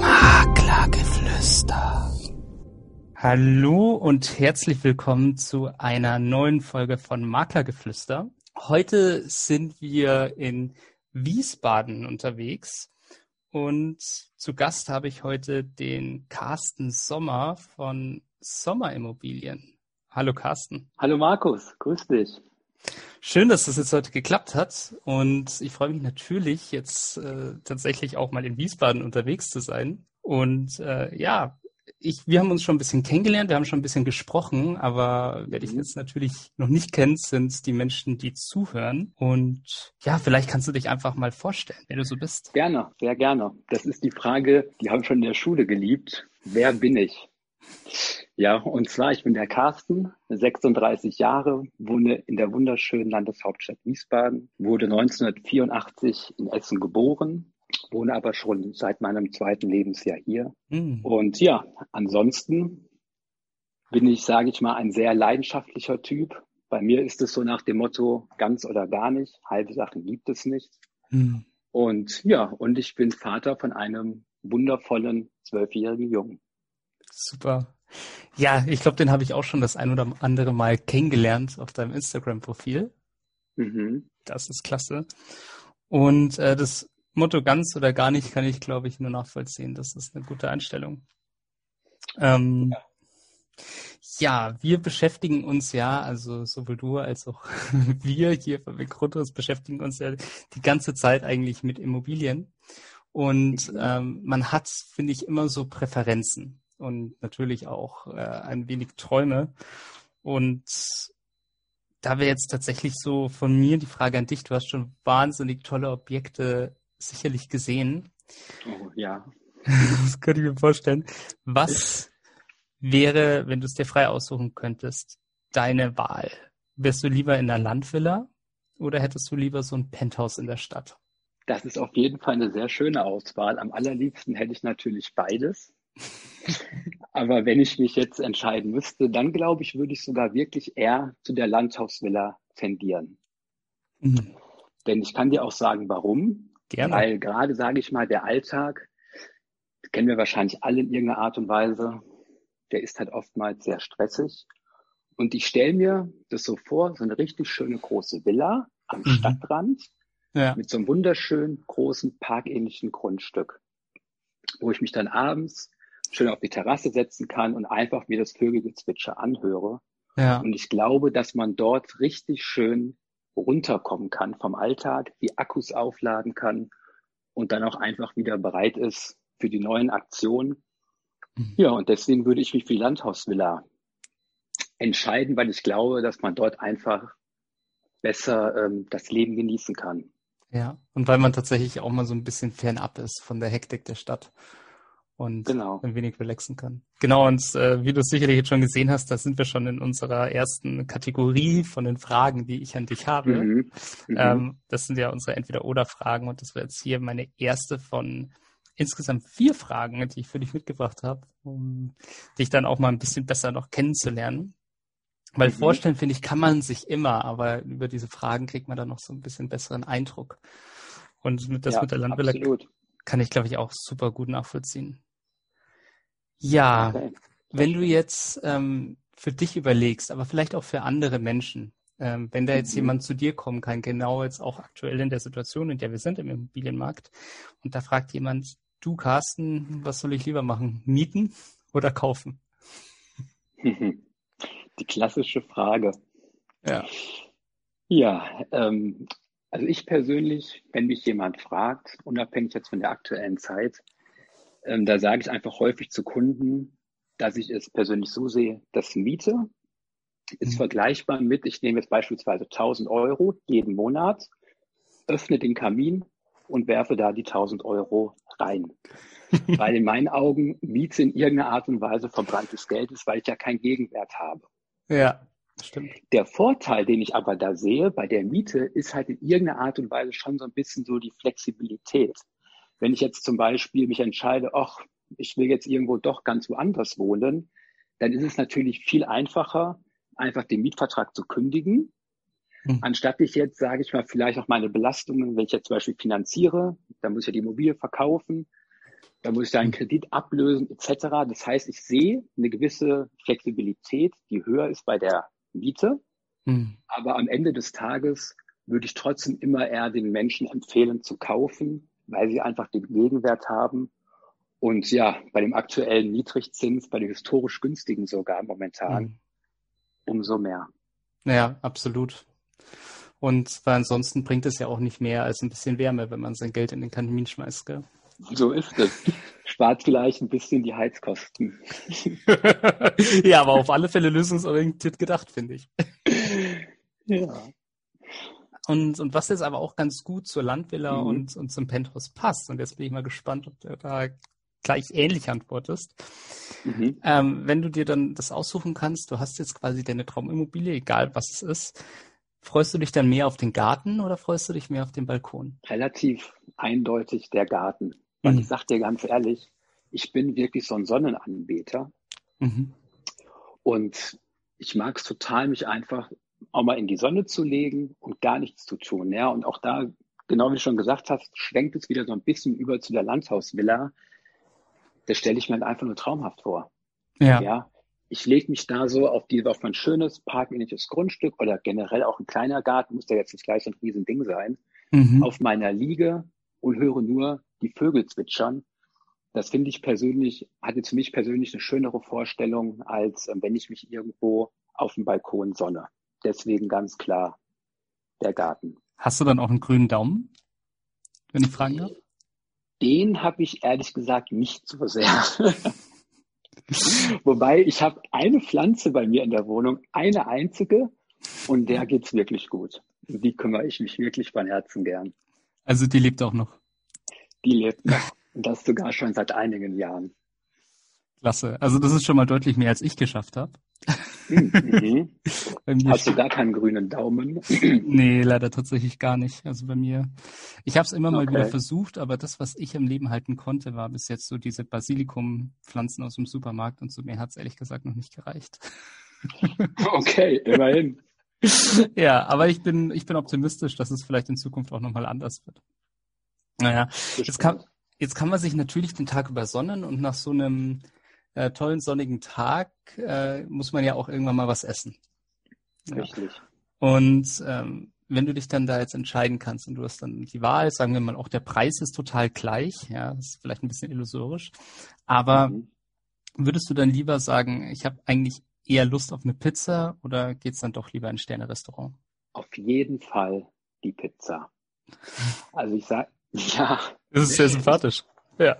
Maklergeflüster. Hallo und herzlich willkommen zu einer neuen Folge von Maklergeflüster. Heute sind wir in Wiesbaden unterwegs und zu Gast habe ich heute den Carsten Sommer von Sommerimmobilien. Hallo Carsten. Hallo Markus, grüß dich. Schön, dass das jetzt heute geklappt hat und ich freue mich natürlich jetzt äh, tatsächlich auch mal in Wiesbaden unterwegs zu sein. Und äh, ja, ich, wir haben uns schon ein bisschen kennengelernt, wir haben schon ein bisschen gesprochen, aber wer dich mhm. jetzt natürlich noch nicht kennt, sind die Menschen, die zuhören. Und ja, vielleicht kannst du dich einfach mal vorstellen, wer du so bist. Gerne, sehr gerne. Das ist die Frage, die habe ich schon in der Schule geliebt. Wer bin ich? Ja, und zwar, ich bin der Carsten, 36 Jahre, wohne in der wunderschönen Landeshauptstadt Wiesbaden, wurde 1984 in Essen geboren, wohne aber schon seit meinem zweiten Lebensjahr hier. Mhm. Und ja, ansonsten bin ich, sage ich mal, ein sehr leidenschaftlicher Typ. Bei mir ist es so nach dem Motto, ganz oder gar nicht, halbe Sachen gibt es nicht. Mhm. Und ja, und ich bin Vater von einem wundervollen zwölfjährigen Jungen. Super. Ja, ich glaube, den habe ich auch schon das ein oder andere Mal kennengelernt auf deinem Instagram-Profil. Mhm. Das ist klasse. Und äh, das Motto ganz oder gar nicht kann ich, glaube ich, nur nachvollziehen. Das ist eine gute Einstellung. Ähm, ja. ja. wir beschäftigen uns ja, also sowohl du als auch wir hier bei Recruiters beschäftigen uns ja die ganze Zeit eigentlich mit Immobilien. Und mhm. ähm, man hat, finde ich, immer so Präferenzen und natürlich auch äh, ein wenig Träume. Und da wäre jetzt tatsächlich so von mir die Frage an dich. Du hast schon wahnsinnig tolle Objekte sicherlich gesehen. Oh, ja. das könnte ich mir vorstellen. Was wäre, wenn du es dir frei aussuchen könntest, deine Wahl? Wärst du lieber in einer Landvilla oder hättest du lieber so ein Penthouse in der Stadt? Das ist auf jeden Fall eine sehr schöne Auswahl. Am allerliebsten hätte ich natürlich beides. Aber wenn ich mich jetzt entscheiden müsste, dann glaube ich, würde ich sogar wirklich eher zu der Landhausvilla tendieren. Mhm. Denn ich kann dir auch sagen, warum. Gerne. Weil gerade, sage ich mal, der Alltag, kennen wir wahrscheinlich alle in irgendeiner Art und Weise, der ist halt oftmals sehr stressig. Und ich stelle mir das so vor, so eine richtig schöne große Villa am mhm. Stadtrand ja. mit so einem wunderschönen großen parkähnlichen Grundstück, wo ich mich dann abends schön auf die Terrasse setzen kann und einfach mir das Vögelgezwitscher anhöre. Ja. Und ich glaube, dass man dort richtig schön runterkommen kann vom Alltag, die Akkus aufladen kann und dann auch einfach wieder bereit ist für die neuen Aktionen. Mhm. Ja, und deswegen würde ich mich für die Landhausvilla entscheiden, weil ich glaube, dass man dort einfach besser ähm, das Leben genießen kann. Ja, und weil man tatsächlich auch mal so ein bisschen fernab ist von der Hektik der Stadt und genau. ein wenig relaxen kann. Genau, und äh, wie du es sicherlich jetzt schon gesehen hast, da sind wir schon in unserer ersten Kategorie von den Fragen, die ich an dich habe. Mhm. Mhm. Ähm, das sind ja unsere Entweder-Oder-Fragen und das wäre jetzt hier meine erste von insgesamt vier Fragen, die ich für dich mitgebracht habe, um dich dann auch mal ein bisschen besser noch kennenzulernen. Weil mhm. vorstellen, finde ich, kann man sich immer, aber über diese Fragen kriegt man dann noch so ein bisschen besseren Eindruck. Und das ja, mit der Landwille kann ich, glaube ich, auch super gut nachvollziehen. Ja, okay. wenn du jetzt ähm, für dich überlegst, aber vielleicht auch für andere Menschen, ähm, wenn da jetzt mhm. jemand zu dir kommen kann, genau jetzt auch aktuell in der Situation, in der wir sind im Immobilienmarkt, und da fragt jemand, du Carsten, was soll ich lieber machen, mieten oder kaufen? Die klassische Frage. Ja. Ja, ähm, also ich persönlich, wenn mich jemand fragt, unabhängig jetzt von der aktuellen Zeit, ähm, da sage ich einfach häufig zu Kunden, dass ich es persönlich so sehe, dass Miete ist mhm. vergleichbar mit, ich nehme jetzt beispielsweise 1000 Euro jeden Monat, öffne den Kamin und werfe da die 1000 Euro rein. weil in meinen Augen Miete in irgendeiner Art und Weise verbranntes Geld ist, weil ich ja keinen Gegenwert habe. Ja, stimmt. Der Vorteil, den ich aber da sehe bei der Miete, ist halt in irgendeiner Art und Weise schon so ein bisschen so die Flexibilität. Wenn ich jetzt zum Beispiel mich entscheide, ach, ich will jetzt irgendwo doch ganz woanders wohnen, dann ist es natürlich viel einfacher, einfach den Mietvertrag zu kündigen, mhm. anstatt ich jetzt, sage ich mal, vielleicht auch meine Belastungen, wenn ich jetzt zum Beispiel finanziere, da muss ich ja die Immobilie verkaufen, da muss ich da einen hm. Kredit ablösen etc. Das heißt, ich sehe eine gewisse Flexibilität, die höher ist bei der Miete, mhm. aber am Ende des Tages würde ich trotzdem immer eher den Menschen empfehlen zu kaufen, weil sie einfach den Gegenwert haben. Und ja, bei dem aktuellen Niedrigzins, bei dem historisch günstigen sogar momentan, mhm. umso mehr. Ja, absolut. Und weil ansonsten bringt es ja auch nicht mehr als ein bisschen Wärme, wenn man sein Geld in den Kamin schmeißt, gell? So ist es. Spart vielleicht ein bisschen die Heizkosten. ja, aber auf alle Fälle lösungsorientiert gedacht, finde ich. Ja. Und, und was jetzt aber auch ganz gut zur Landvilla mhm. und, und zum Penthouse passt, und jetzt bin ich mal gespannt, ob du da gleich ähnlich antwortest. Mhm. Ähm, wenn du dir dann das aussuchen kannst, du hast jetzt quasi deine Traumimmobilie, egal was es ist, freust du dich dann mehr auf den Garten oder freust du dich mehr auf den Balkon? Relativ eindeutig der Garten. Weil mhm. ich sag dir ganz ehrlich, ich bin wirklich so ein Sonnenanbeter. Mhm. Und ich mag es total, mich einfach auch mal in die Sonne zu legen und gar nichts zu tun. Ja, und auch da, genau wie du schon gesagt hast, schwenkt es wieder so ein bisschen über zu der Landhausvilla. Das stelle ich mir halt einfach nur traumhaft vor. Ja. ja ich lege mich da so auf die, auf mein schönes parkähnliches Grundstück oder generell auch ein kleiner Garten, muss ja jetzt nicht gleich so ein Riesending sein, mhm. auf meiner Liege und höre nur die Vögel zwitschern. Das finde ich persönlich, hat jetzt für mich persönlich eine schönere Vorstellung, als äh, wenn ich mich irgendwo auf dem Balkon sonne. Deswegen ganz klar der Garten. Hast du dann auch einen grünen Daumen, wenn ich fragen darf? Den habe ich ehrlich gesagt nicht so sehr. Wobei ich habe eine Pflanze bei mir in der Wohnung, eine einzige, und der geht's wirklich gut. Die kümmere ich mich wirklich von Herzen gern. Also die lebt auch noch. Die lebt noch. Und das sogar schon seit einigen Jahren. Klasse. Also das ist schon mal deutlich mehr, als ich geschafft habe. Mhm. Hast du gar keinen grünen Daumen? nee, leider tatsächlich gar nicht. Also bei mir, ich habe es immer mal okay. wieder versucht, aber das, was ich im Leben halten konnte, war bis jetzt so diese Basilikumpflanzen aus dem Supermarkt und so mir hat es ehrlich gesagt noch nicht gereicht. okay, immerhin. ja, aber ich bin, ich bin optimistisch, dass es vielleicht in Zukunft auch nochmal anders wird. Naja, jetzt kann, jetzt kann man sich natürlich den Tag über sonnen und nach so einem äh, tollen sonnigen Tag äh, muss man ja auch irgendwann mal was essen. Richtig. Ja. Und ähm, wenn du dich dann da jetzt entscheiden kannst und du hast dann die Wahl, sagen wir mal, auch der Preis ist total gleich, ja, das ist vielleicht ein bisschen illusorisch, aber mhm. würdest du dann lieber sagen, ich habe eigentlich eher Lust auf eine Pizza oder geht's dann doch lieber in ein Sterne-Restaurant? Auf jeden Fall die Pizza. Also ich sag, ja. Das ist sehr sympathisch. Ja.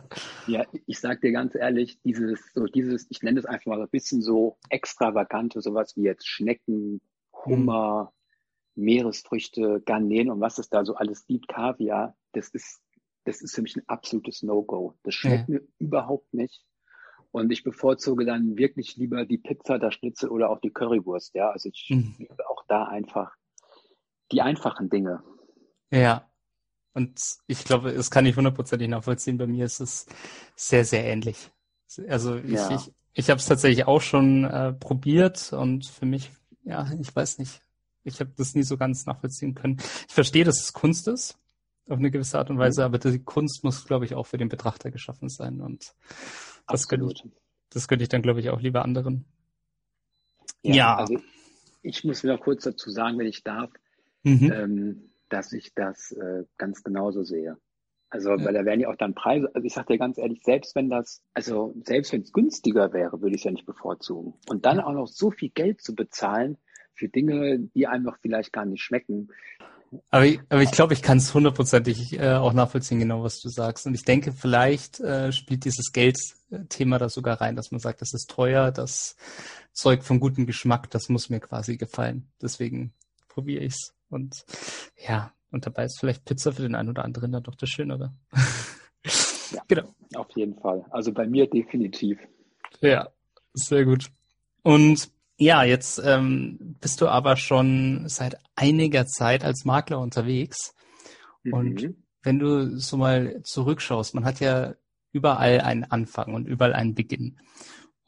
Ja, ich sag dir ganz ehrlich, dieses, so dieses, ich nenne es einfach mal so ein bisschen so extravagante, sowas wie jetzt Schnecken, Hummer, mhm. Meeresfrüchte, Garnelen und was es da so alles gibt, Kaviar, das ist, das ist für mich ein absolutes No-Go. Das schmeckt ja. mir überhaupt nicht. Und ich bevorzuge dann wirklich lieber die Pizza, das Schnitzel oder auch die Currywurst, ja. Also ich mhm. liebe auch da einfach die einfachen Dinge. Ja, und ich glaube, das kann ich hundertprozentig nachvollziehen. Bei mir ist es sehr, sehr ähnlich. Also ich, ja. ich, ich habe es tatsächlich auch schon äh, probiert und für mich, ja, ich weiß nicht, ich habe das nie so ganz nachvollziehen können. Ich verstehe, dass es Kunst ist, auf eine gewisse Art und Weise, mhm. aber die Kunst muss, glaube ich, auch für den Betrachter geschaffen sein. Und das könnte das könnte ich dann, glaube ich, auch lieber anderen. Ja, ja. Also ich muss wieder kurz dazu sagen, wenn ich darf. Mhm. Ähm, dass ich das äh, ganz genauso sehe. Also, ja. weil da werden ja auch dann Preise, also ich sag dir ganz ehrlich, selbst wenn das, also selbst wenn es günstiger wäre, würde ich es ja nicht bevorzugen. Und dann auch noch so viel Geld zu bezahlen für Dinge, die einfach vielleicht gar nicht schmecken. Aber ich, aber ich glaube, ich kann es hundertprozentig äh, auch nachvollziehen, genau was du sagst. Und ich denke, vielleicht äh, spielt dieses Geldthema da sogar rein, dass man sagt, das ist teuer, das Zeug von gutem Geschmack, das muss mir quasi gefallen. Deswegen probiere ich's. Und ja, und dabei ist vielleicht Pizza für den einen oder anderen dann doch das Schönere. ja, genau. Auf jeden Fall. Also bei mir definitiv. Ja, sehr gut. Und ja, jetzt ähm, bist du aber schon seit einiger Zeit als Makler unterwegs. Mhm. Und wenn du so mal zurückschaust, man hat ja überall einen Anfang und überall einen Beginn.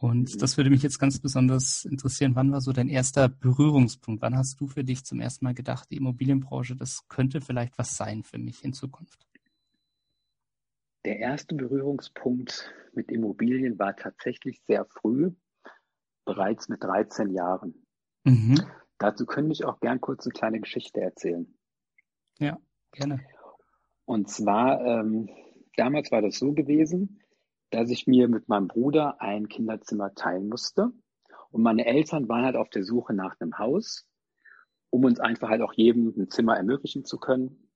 Und das würde mich jetzt ganz besonders interessieren. Wann war so dein erster Berührungspunkt? Wann hast du für dich zum ersten Mal gedacht, die Immobilienbranche, das könnte vielleicht was sein für mich in Zukunft? der erste Berührungspunkt mit Immobilien war tatsächlich sehr früh, bereits mit 13 Jahren. Mhm. Dazu könnte ich auch gern kurz eine kleine Geschichte erzählen. Ja, gerne. Und zwar, ähm, damals war das so gewesen, dass ich mir mit meinem Bruder ein Kinderzimmer teilen musste. Und meine Eltern waren halt auf der Suche nach einem Haus, um uns einfach halt auch jedem ein Zimmer ermöglichen zu können.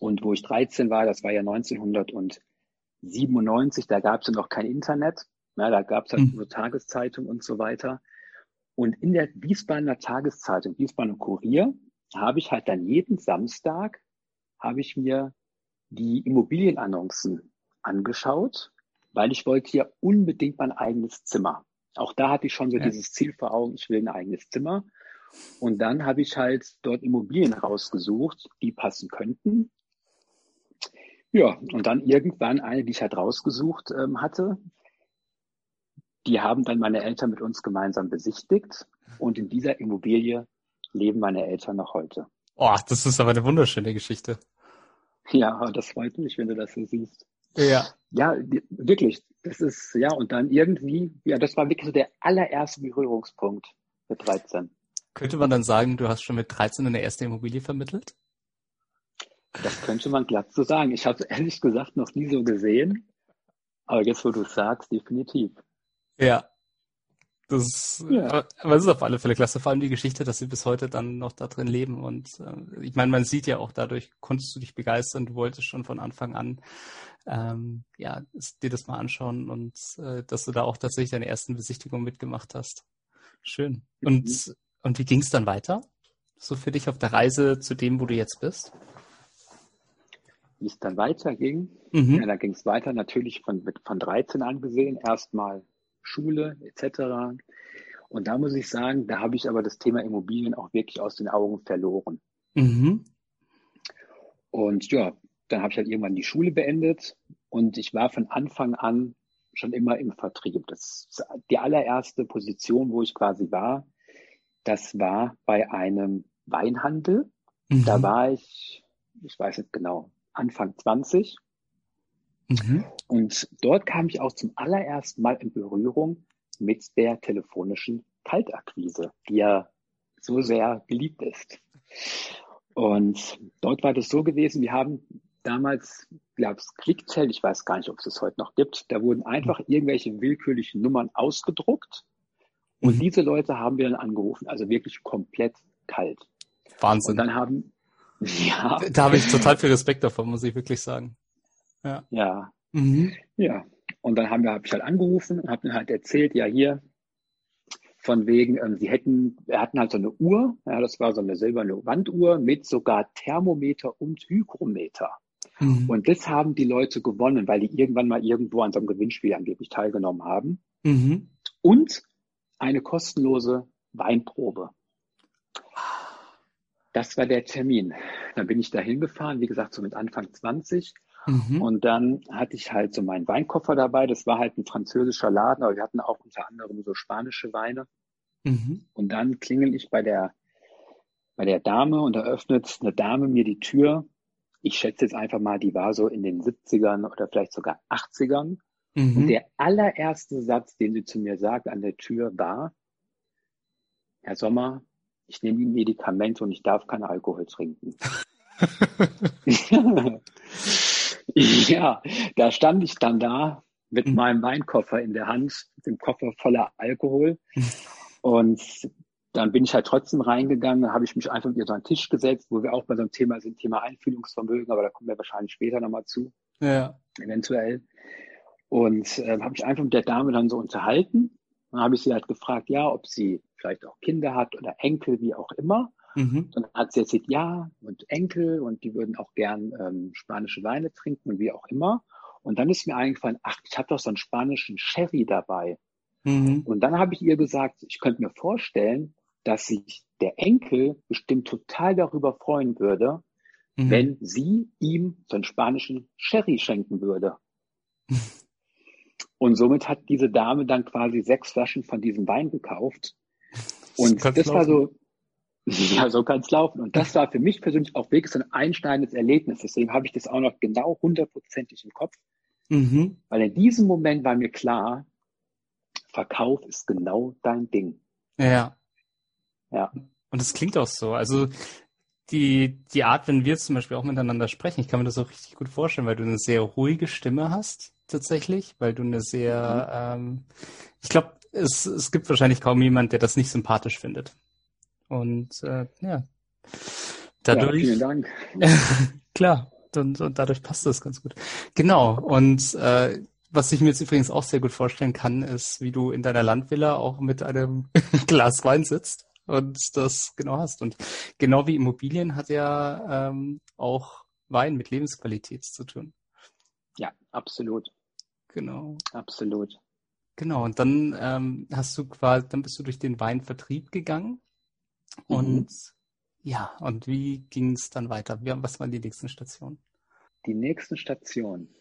Und wo ich 13 war, das war ja 1997, da gab es ja noch kein Internet. Ja, da gab es halt mhm. nur Tageszeitung und so weiter. Und in der Wiesbadener Tageszeitung, Wiesbadener Kurier, habe ich halt dann jeden Samstag, habe ich mir die Immobilienannoncen angeschaut, weil ich wollte ja unbedingt mein eigenes Zimmer. Auch da hatte ich schon so ja. dieses Ziel vor Augen, ich will ein eigenes Zimmer. Und dann habe ich halt dort Immobilien rausgesucht, die passen könnten. Ja, und dann irgendwann eine, die ich halt rausgesucht ähm, hatte, die haben dann meine Eltern mit uns gemeinsam besichtigt. Und in dieser Immobilie leben meine Eltern noch heute. Oh, das ist aber eine wunderschöne Geschichte. Ja, das freut mich, wenn du das so siehst. Ja. Ja, wirklich. Das ist, ja, und dann irgendwie, ja, das war wirklich so der allererste Berührungspunkt mit 13. Könnte man dann sagen, du hast schon mit 13 eine erste Immobilie vermittelt? Das könnte man glatt so sagen. Ich habe es ehrlich gesagt noch nie so gesehen. Aber jetzt, wo du es sagst, definitiv. Ja. Das, ja. aber es ist auf alle Fälle klasse, vor allem die Geschichte, dass sie bis heute dann noch da drin leben. Und äh, ich meine, man sieht ja auch dadurch, konntest du dich begeistern, du wolltest schon von Anfang an ähm, ja, dir das mal anschauen und äh, dass du da auch tatsächlich deine ersten Besichtigungen mitgemacht hast. Schön. Und, mhm. und wie ging es dann weiter? So für dich auf der Reise zu dem, wo du jetzt bist? Wie es dann weiterging? Mhm. Ja, da ging es weiter natürlich von, von 13 angesehen. Erstmal Schule etc. Und da muss ich sagen, da habe ich aber das Thema Immobilien auch wirklich aus den Augen verloren. Mhm. Und ja, dann habe ich halt irgendwann die Schule beendet und ich war von Anfang an schon immer im Vertrieb. Das die allererste Position, wo ich quasi war. Das war bei einem Weinhandel. Mhm. Da war ich, ich weiß nicht genau, Anfang 20 Mhm. Und dort kam ich auch zum allerersten Mal in Berührung mit der telefonischen Kaltakquise, die ja so sehr beliebt ist. Und dort war das so gewesen, wir haben damals, glaube ich, Clicktel, ich weiß gar nicht, ob es das heute noch gibt, da wurden einfach irgendwelche willkürlichen Nummern ausgedruckt und mhm. diese Leute haben wir dann angerufen, also wirklich komplett kalt. Wahnsinn. Und dann haben, ja. Da habe ich total viel Respekt davon, muss ich wirklich sagen. Ja. Ja. Mhm. Ja. Und dann haben wir, habe ich halt angerufen und habe mir halt erzählt, ja hier, von wegen, ähm, sie hätten, wir hatten halt so eine Uhr, ja, das war so eine silberne Wanduhr mit sogar Thermometer und Hygrometer. Mhm. Und das haben die Leute gewonnen, weil die irgendwann mal irgendwo an so einem Gewinnspiel angeblich teilgenommen haben. Mhm. Und eine kostenlose Weinprobe. Das war der Termin. Dann bin ich da hingefahren, wie gesagt, so mit Anfang 20 Mhm. Und dann hatte ich halt so meinen Weinkoffer dabei. Das war halt ein französischer Laden, aber wir hatten auch unter anderem so spanische Weine. Mhm. Und dann klingel ich bei der, bei der Dame und da öffnet eine Dame mir die Tür. Ich schätze jetzt einfach mal, die war so in den 70ern oder vielleicht sogar 80ern. Mhm. Und der allererste Satz, den sie zu mir sagt an der Tür war, Herr Sommer, ich nehme Medikamente und ich darf keinen Alkohol trinken. Ja, da stand ich dann da mit mhm. meinem Weinkoffer in der Hand, dem Koffer voller Alkohol. Und dann bin ich halt trotzdem reingegangen, habe ich mich einfach mit ihr so an den Tisch gesetzt, wo wir auch bei so einem Thema sind, Thema Einfühlungsvermögen, aber da kommen wir wahrscheinlich später nochmal zu. Ja. Eventuell. Und äh, habe ich einfach mit der Dame dann so unterhalten. Dann habe ich sie halt gefragt, ja, ob sie vielleicht auch Kinder hat oder Enkel, wie auch immer. Mhm. Dann hat sie erzählt, ja, und Enkel und die würden auch gern ähm, spanische Weine trinken und wie auch immer. Und dann ist mir eingefallen, ach, ich habe doch so einen spanischen Sherry dabei. Mhm. Und dann habe ich ihr gesagt, ich könnte mir vorstellen, dass sich der Enkel bestimmt total darüber freuen würde, mhm. wenn sie ihm so einen spanischen Sherry schenken würde. Und somit hat diese Dame dann quasi sechs Flaschen von diesem Wein gekauft. Und das, das war so, Ja, so kann es laufen. Und das war für mich persönlich auch wirklich so ein einschneidendes Erlebnis. Deswegen habe ich das auch noch genau hundertprozentig im Kopf. Mhm. Weil in diesem Moment war mir klar, Verkauf ist genau dein Ding. Ja. Ja. Und es klingt auch so. Also die, die Art, wenn wir zum Beispiel auch miteinander sprechen, ich kann mir das auch richtig gut vorstellen, weil du eine sehr ruhige Stimme hast, tatsächlich, weil du eine sehr, mhm. ähm, ich glaube, es, es gibt wahrscheinlich kaum jemand, der das nicht sympathisch findet. Und äh, ja, dadurch. Ja, vielen Dank. klar, und, und dadurch passt das ganz gut. Genau. Und äh, was ich mir jetzt übrigens auch sehr gut vorstellen kann, ist, wie du in deiner Landvilla auch mit einem Glas Wein sitzt und das genau hast. Und genau wie Immobilien hat ja ähm, auch Wein mit Lebensqualität zu tun. Ja, absolut. Genau. Absolut. Genau, und dann ähm, hast du quasi, dann bist du durch den Weinvertrieb gegangen. Mhm. Und ja, und wie ging es dann weiter? Was waren die nächsten Stationen? Die nächsten Stationen.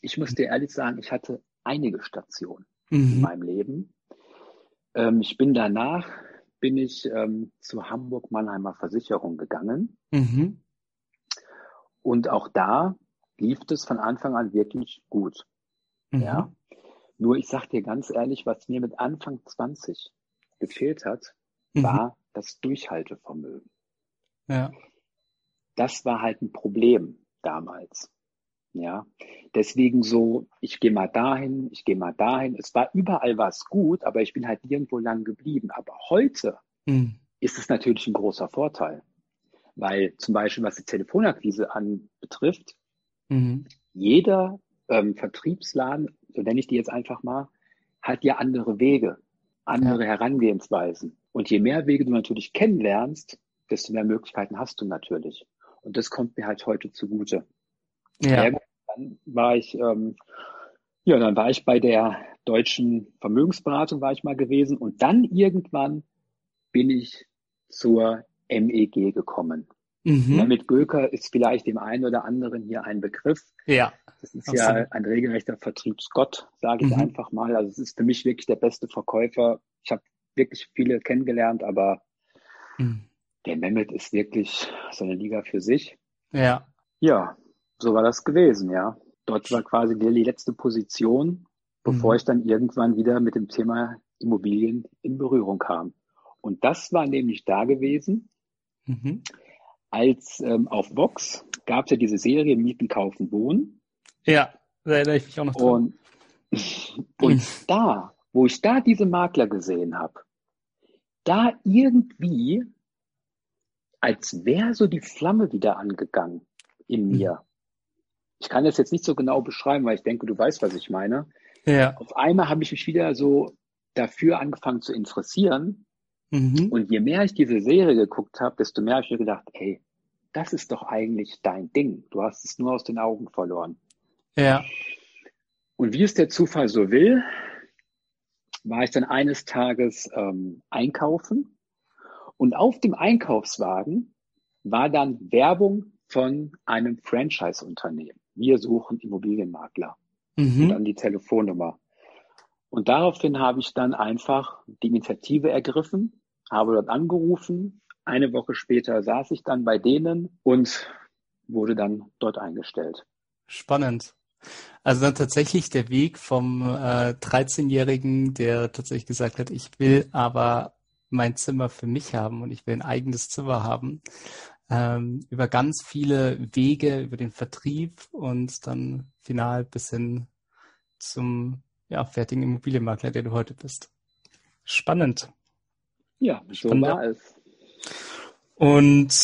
Ich muss dir ehrlich sagen, ich hatte einige Stationen mhm. in meinem Leben. Ähm, ich bin danach bin ich ähm, zur Hamburg Mannheimer Versicherung gegangen. Mhm. Und auch da lief es von Anfang an wirklich gut. Mhm. Ja. Nur ich sag dir ganz ehrlich, was mir mit Anfang 20 gefehlt hat, mhm. war das Durchhaltevermögen. Ja. Das war halt ein Problem damals. Ja, deswegen so, ich gehe mal dahin, ich gehe mal dahin. Es war überall was gut, aber ich bin halt nirgendwo lang geblieben. Aber heute mhm. ist es natürlich ein großer Vorteil, weil zum Beispiel was die Telefonakquise anbetrifft, mhm. jeder ähm, Vertriebsladen, so nenne ich die jetzt einfach mal, hat ja andere Wege, andere ja. Herangehensweisen. Und je mehr Wege du natürlich kennenlernst, desto mehr Möglichkeiten hast du natürlich. Und das kommt mir halt heute zugute. Ja. Dann war ich, ähm, ja, dann war ich bei der deutschen Vermögensberatung war ich mal gewesen und dann irgendwann bin ich zur MEG gekommen. Mhm. Ja, mit Göker ist vielleicht dem einen oder anderen hier ein Begriff. Ja. Das ist absolut. ja ein regelrechter Vertriebsgott, sage ich mhm. einfach mal. Also es ist für mich wirklich der beste Verkäufer. Ich habe wirklich viele kennengelernt, aber mhm. der Mehmet ist wirklich so eine Liga für sich. Ja. Ja, so war das gewesen, ja. Dort war quasi die letzte Position, bevor mhm. ich dann irgendwann wieder mit dem Thema Immobilien in Berührung kam. Und das war nämlich da gewesen, mhm. als ähm, auf Vox gab es ja diese Serie Mieten, Kaufen, Wohnen. Ja, da erinnere ich mich auch noch dran. Und, und da, wo ich da diese Makler gesehen habe, da irgendwie, als wäre so die Flamme wieder angegangen in mhm. mir. Ich kann das jetzt nicht so genau beschreiben, weil ich denke, du weißt, was ich meine. Ja. Auf einmal habe ich mich wieder so dafür angefangen zu interessieren. Mhm. Und je mehr ich diese Serie geguckt habe, desto mehr habe ich mir gedacht, ey, das ist doch eigentlich dein Ding. Du hast es nur aus den Augen verloren. Ja. Und wie es der Zufall so will, war ich dann eines Tages ähm, einkaufen und auf dem Einkaufswagen war dann Werbung von einem Franchise-Unternehmen wir suchen Immobilienmakler. Mhm. Und dann die Telefonnummer. Und daraufhin habe ich dann einfach die Initiative ergriffen, habe dort angerufen. Eine Woche später saß ich dann bei denen und wurde dann dort eingestellt. Spannend. Also dann tatsächlich der Weg vom äh, 13-Jährigen, der tatsächlich gesagt hat, ich will aber mein Zimmer für mich haben und ich will ein eigenes Zimmer haben, ähm, über ganz viele Wege, über den Vertrieb und dann final bis hin zum ja, fertigen Immobilienmakler, der du heute bist. Spannend. Ja, so Spannend. war es. Und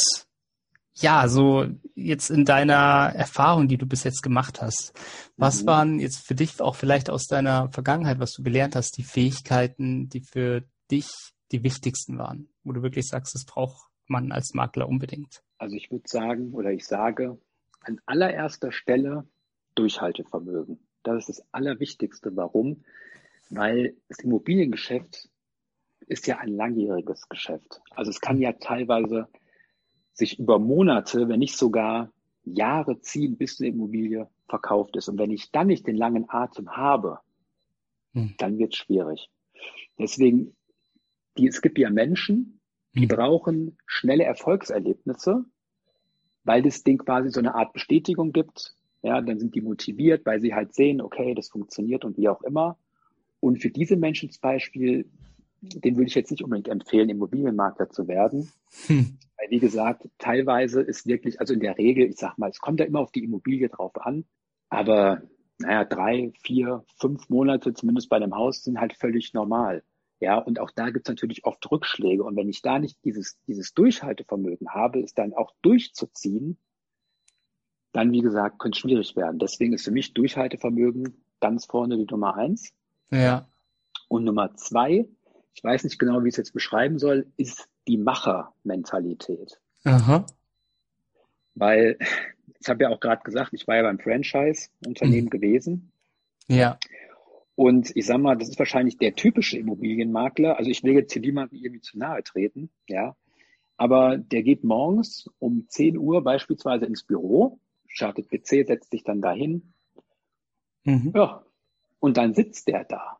ja, so jetzt in deiner Erfahrung, die du bis jetzt gemacht hast, was mhm. waren jetzt für dich auch vielleicht aus deiner Vergangenheit, was du gelernt hast, die Fähigkeiten, die für dich die wichtigsten waren, wo du wirklich sagst, es braucht man als Makler unbedingt? Also ich würde sagen oder ich sage an allererster Stelle Durchhaltevermögen. Das ist das Allerwichtigste. Warum? Weil das Immobiliengeschäft ist ja ein langjähriges Geschäft. Also es kann ja teilweise sich über Monate, wenn nicht sogar Jahre ziehen, bis eine Immobilie verkauft ist. Und wenn ich dann nicht den langen Atem habe, hm. dann wird es schwierig. Deswegen, die, es gibt ja Menschen, Die mhm. brauchen schnelle Erfolgserlebnisse, weil das Ding quasi so eine Art Bestätigung gibt. Ja, dann sind die motiviert, weil sie halt sehen, okay, das funktioniert und wie auch immer. Und für diese Menschen zum Beispiel, den würde ich jetzt nicht unbedingt empfehlen, Immobilienmakler zu werden. Hm. Weil, wie gesagt, teilweise ist wirklich, also in der Regel, ich sag mal, es kommt ja immer auf die Immobilie drauf an, aber naja, drei, vier, fünf Monate, zumindest bei einem Haus, sind halt völlig normal. Ja, und auch da gibt es natürlich oft Rückschläge. Und wenn ich da nicht dieses, dieses Durchhaltevermögen habe, es dann auch durchzuziehen, dann, wie gesagt, könnte es schwierig werden. Deswegen ist für mich Durchhaltevermögen ganz vorne die Nummer eins. Ja. Und Nummer zwei, ich weiß nicht genau, wie ich es jetzt beschreiben soll, ist die Machermentalität. Aha. Weil, ich habe ja auch gerade gesagt, ich war ja beim Franchise-Unternehmen mhm. gewesen. Ja. Und ich sag mal, das ist wahrscheinlich der typische Immobilienmakler. Also ich will jetzt hier niemandem irgendwie zu nahe treten, ja. Aber der geht morgens um 10 Uhr beispielsweise ins Büro, startet PC, setzt sich dann dahin. Mhm. Ja. Und dann sitzt der da.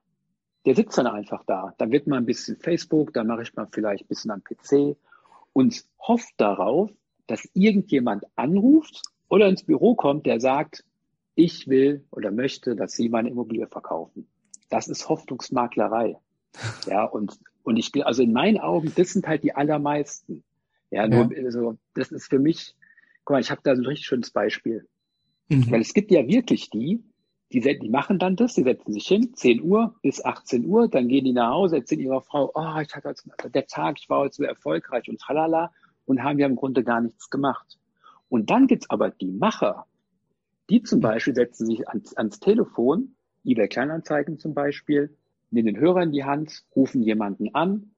Der sitzt dann einfach da. Dann wird mal ein bisschen Facebook, dann mache ich mal vielleicht ein bisschen am PC und hofft darauf, dass irgendjemand anruft oder ins Büro kommt, der sagt, ich will oder möchte, dass Sie meine Immobilie verkaufen. Das ist Hoffnungsmaklerei. Ja, und, und ich, also in meinen Augen, das sind halt die allermeisten. Ja, nur, ja. also, das ist für mich, guck mal, ich habe da so ein richtig schönes Beispiel. Mhm. Weil es gibt ja wirklich die, die, die machen dann das, die setzen sich hin, 10 Uhr bis 18 Uhr, dann gehen die nach Hause, erzählen ihrer Frau, oh, ich hatte jetzt, der Tag, ich war heute so erfolgreich und tralala und haben ja im Grunde gar nichts gemacht. Und dann gibt's aber die Macher, die zum Beispiel setzen sich ans, ans Telefon, eBay Kleinanzeigen zum Beispiel, nehmen den Hörer in die Hand, rufen jemanden an,